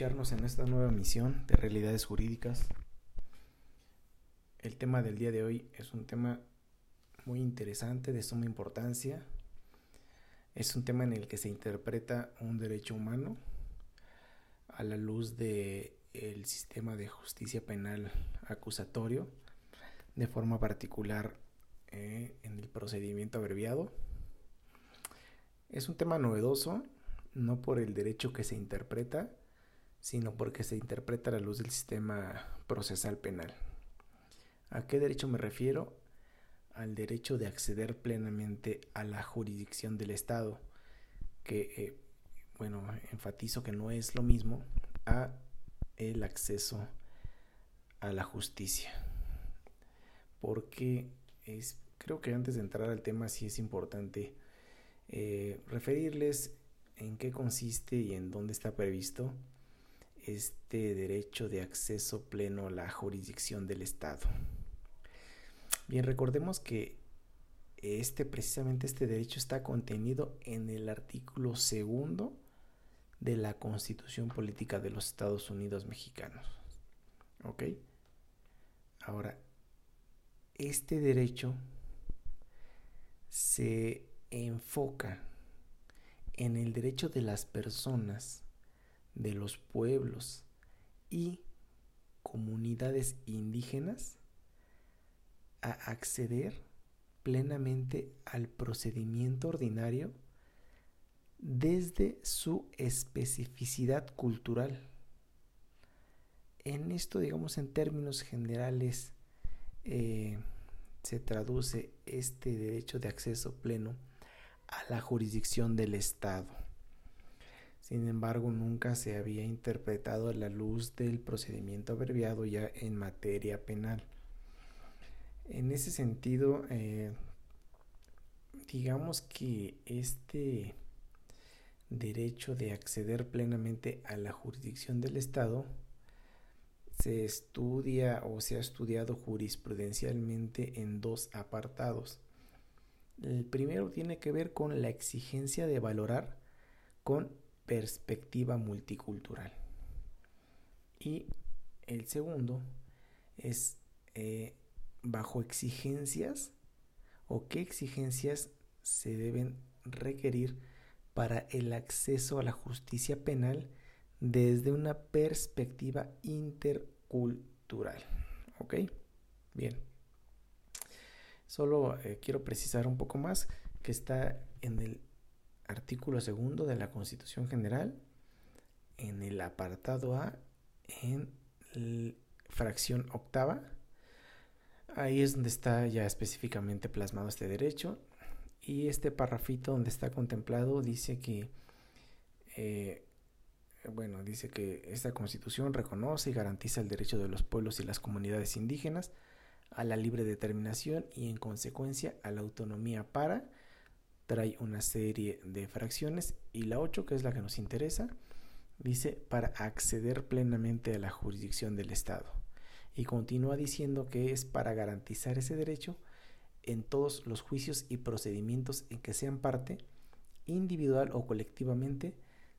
en esta nueva misión de realidades jurídicas. El tema del día de hoy es un tema muy interesante, de suma importancia. Es un tema en el que se interpreta un derecho humano a la luz de el sistema de justicia penal acusatorio, de forma particular eh, en el procedimiento abreviado. Es un tema novedoso, no por el derecho que se interpreta, sino porque se interpreta a la luz del sistema procesal penal. ¿A qué derecho me refiero? Al derecho de acceder plenamente a la jurisdicción del Estado, que, eh, bueno, enfatizo que no es lo mismo a el acceso a la justicia. Porque es, creo que antes de entrar al tema sí es importante eh, referirles en qué consiste y en dónde está previsto este derecho de acceso pleno a la jurisdicción del Estado. Bien, recordemos que este precisamente este derecho está contenido en el artículo segundo de la Constitución Política de los Estados Unidos Mexicanos. ¿Ok? Ahora, este derecho se enfoca en el derecho de las personas de los pueblos y comunidades indígenas a acceder plenamente al procedimiento ordinario desde su especificidad cultural. En esto, digamos, en términos generales, eh, se traduce este derecho de acceso pleno a la jurisdicción del Estado. Sin embargo, nunca se había interpretado a la luz del procedimiento abreviado ya en materia penal. En ese sentido, eh, digamos que este derecho de acceder plenamente a la jurisdicción del Estado se estudia o se ha estudiado jurisprudencialmente en dos apartados. El primero tiene que ver con la exigencia de valorar con perspectiva multicultural. Y el segundo es eh, bajo exigencias o qué exigencias se deben requerir para el acceso a la justicia penal desde una perspectiva intercultural. ¿Ok? Bien. Solo eh, quiero precisar un poco más que está en el artículo segundo de la Constitución General, en el apartado A, en fracción octava. Ahí es donde está ya específicamente plasmado este derecho. Y este parrafito donde está contemplado dice que, eh, bueno, dice que esta constitución reconoce y garantiza el derecho de los pueblos y las comunidades indígenas a la libre determinación y en consecuencia a la autonomía para trae una serie de fracciones y la 8, que es la que nos interesa, dice para acceder plenamente a la jurisdicción del Estado. Y continúa diciendo que es para garantizar ese derecho en todos los juicios y procedimientos en que sean parte, individual o colectivamente,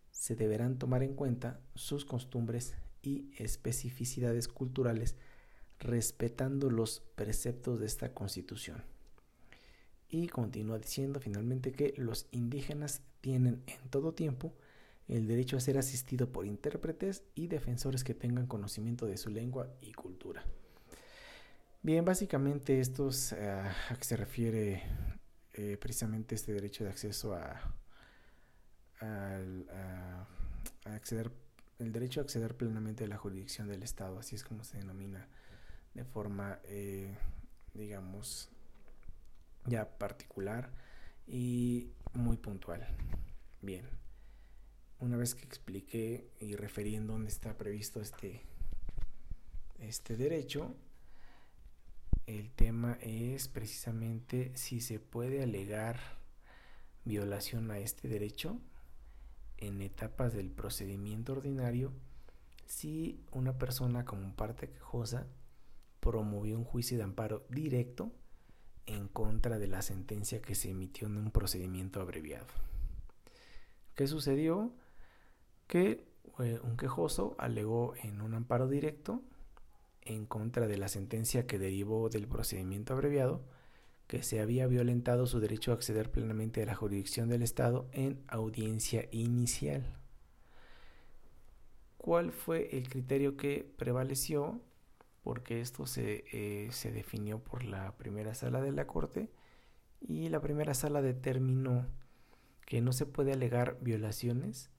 se deberán tomar en cuenta sus costumbres y especificidades culturales respetando los preceptos de esta constitución. Y continúa diciendo finalmente que los indígenas tienen en todo tiempo el derecho a ser asistido por intérpretes y defensores que tengan conocimiento de su lengua y cultura. Bien, básicamente esto es eh, a que se refiere eh, precisamente este derecho de acceso a, acceder, el derecho a acceder plenamente a la jurisdicción del Estado, así es como se denomina de forma, eh, digamos, ya particular y muy puntual. Bien, una vez que expliqué y referí en dónde está previsto este, este derecho, el tema es precisamente si se puede alegar violación a este derecho en etapas del procedimiento ordinario si una persona como parte quejosa promovió un juicio de amparo directo en contra de la sentencia que se emitió en un procedimiento abreviado. ¿Qué sucedió? Que eh, un quejoso alegó en un amparo directo en contra de la sentencia que derivó del procedimiento abreviado que se había violentado su derecho a acceder plenamente a la jurisdicción del Estado en audiencia inicial. ¿Cuál fue el criterio que prevaleció? Porque esto se, eh, se definió por la primera sala de la Corte y la primera sala determinó que no se puede alegar violaciones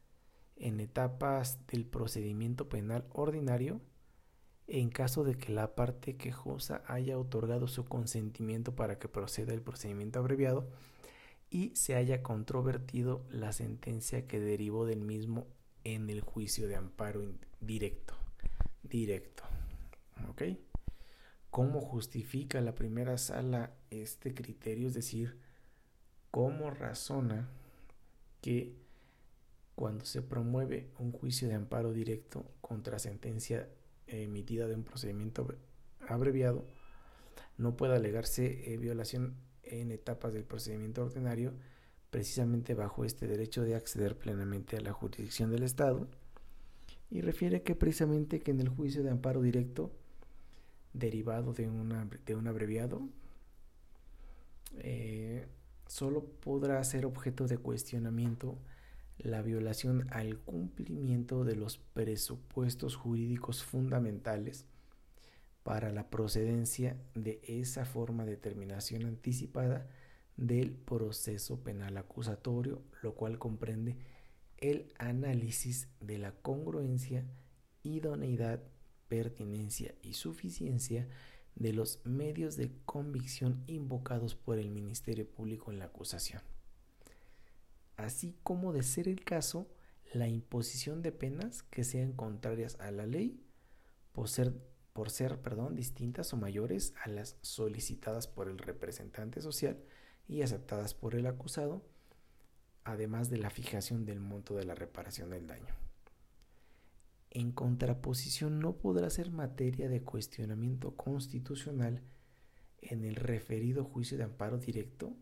en etapas del procedimiento penal ordinario en caso de que la parte quejosa haya otorgado su consentimiento para que proceda el procedimiento abreviado y se haya controvertido la sentencia que derivó del mismo en el juicio de amparo directo. Directo. ¿Ok? ¿Cómo justifica la primera sala este criterio? Es decir, ¿cómo razona que cuando se promueve un juicio de amparo directo contra sentencia emitida de un procedimiento abreviado, no puede alegarse eh, violación en etapas del procedimiento ordinario, precisamente bajo este derecho de acceder plenamente a la jurisdicción del Estado, y refiere que precisamente que en el juicio de amparo directo, derivado de, de un abreviado, eh, solo podrá ser objeto de cuestionamiento la violación al cumplimiento de los presupuestos jurídicos fundamentales para la procedencia de esa forma de terminación anticipada del proceso penal acusatorio, lo cual comprende el análisis de la congruencia, idoneidad, pertinencia y suficiencia de los medios de convicción invocados por el Ministerio Público en la acusación así como de ser el caso la imposición de penas que sean contrarias a la ley por ser, por ser perdón, distintas o mayores a las solicitadas por el representante social y aceptadas por el acusado, además de la fijación del monto de la reparación del daño. En contraposición no podrá ser materia de cuestionamiento constitucional en el referido juicio de amparo directo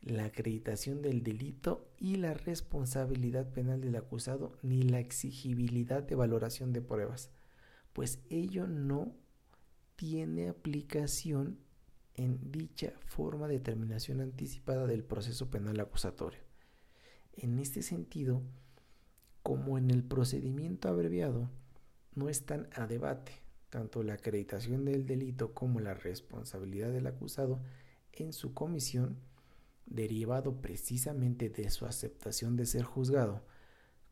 la acreditación del delito y la responsabilidad penal del acusado ni la exigibilidad de valoración de pruebas, pues ello no tiene aplicación en dicha forma de terminación anticipada del proceso penal acusatorio. En este sentido, como en el procedimiento abreviado, no están a debate tanto la acreditación del delito como la responsabilidad del acusado en su comisión, derivado precisamente de su aceptación de ser juzgado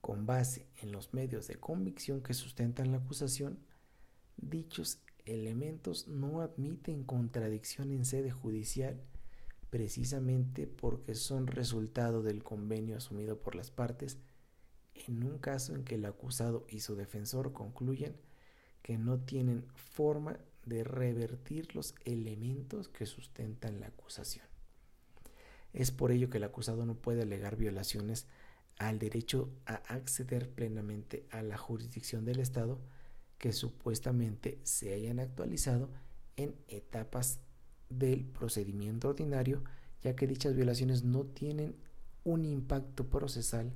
con base en los medios de convicción que sustentan la acusación, dichos elementos no admiten contradicción en sede judicial precisamente porque son resultado del convenio asumido por las partes en un caso en que el acusado y su defensor concluyen que no tienen forma de revertir los elementos que sustentan la acusación. Es por ello que el acusado no puede alegar violaciones al derecho a acceder plenamente a la jurisdicción del Estado que supuestamente se hayan actualizado en etapas del procedimiento ordinario, ya que dichas violaciones no tienen un impacto procesal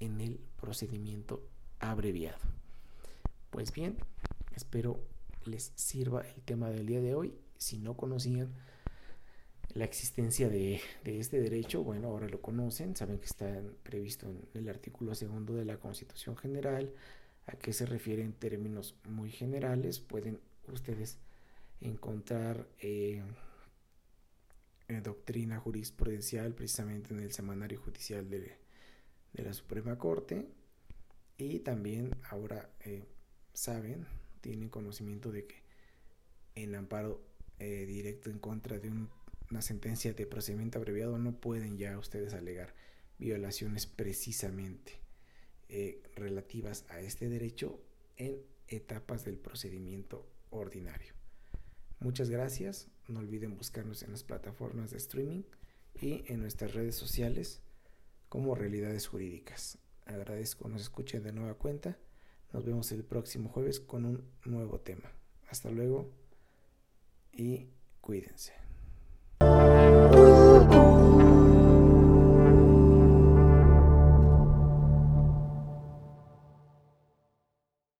en el procedimiento abreviado. Pues bien, espero les sirva el tema del día de hoy. Si no conocían la existencia de, este derecho, bueno, ahora lo conocen, saben que está previsto en el artículo segundo de la Constitución General, a qué se refiere en términos muy generales, pueden ustedes encontrar eh, doctrina jurisprudencial precisamente en el semanario judicial de, la Suprema Corte y también ahora eh, saben, tienen conocimiento de que en amparo eh, directo en contra de un una sentencia de procedimiento abreviado no pueden ya ustedes alegar violaciones precisamente eh, relativas a este derecho en etapas del procedimiento ordinario. Muchas gracias, no olviden buscarnos en las plataformas de streaming y en nuestras redes sociales como Realidades Jurídicas. Agradezco nos escuchen de nueva cuenta. Nos vemos el próximo jueves con un nuevo tema. Hasta luego y cuídense.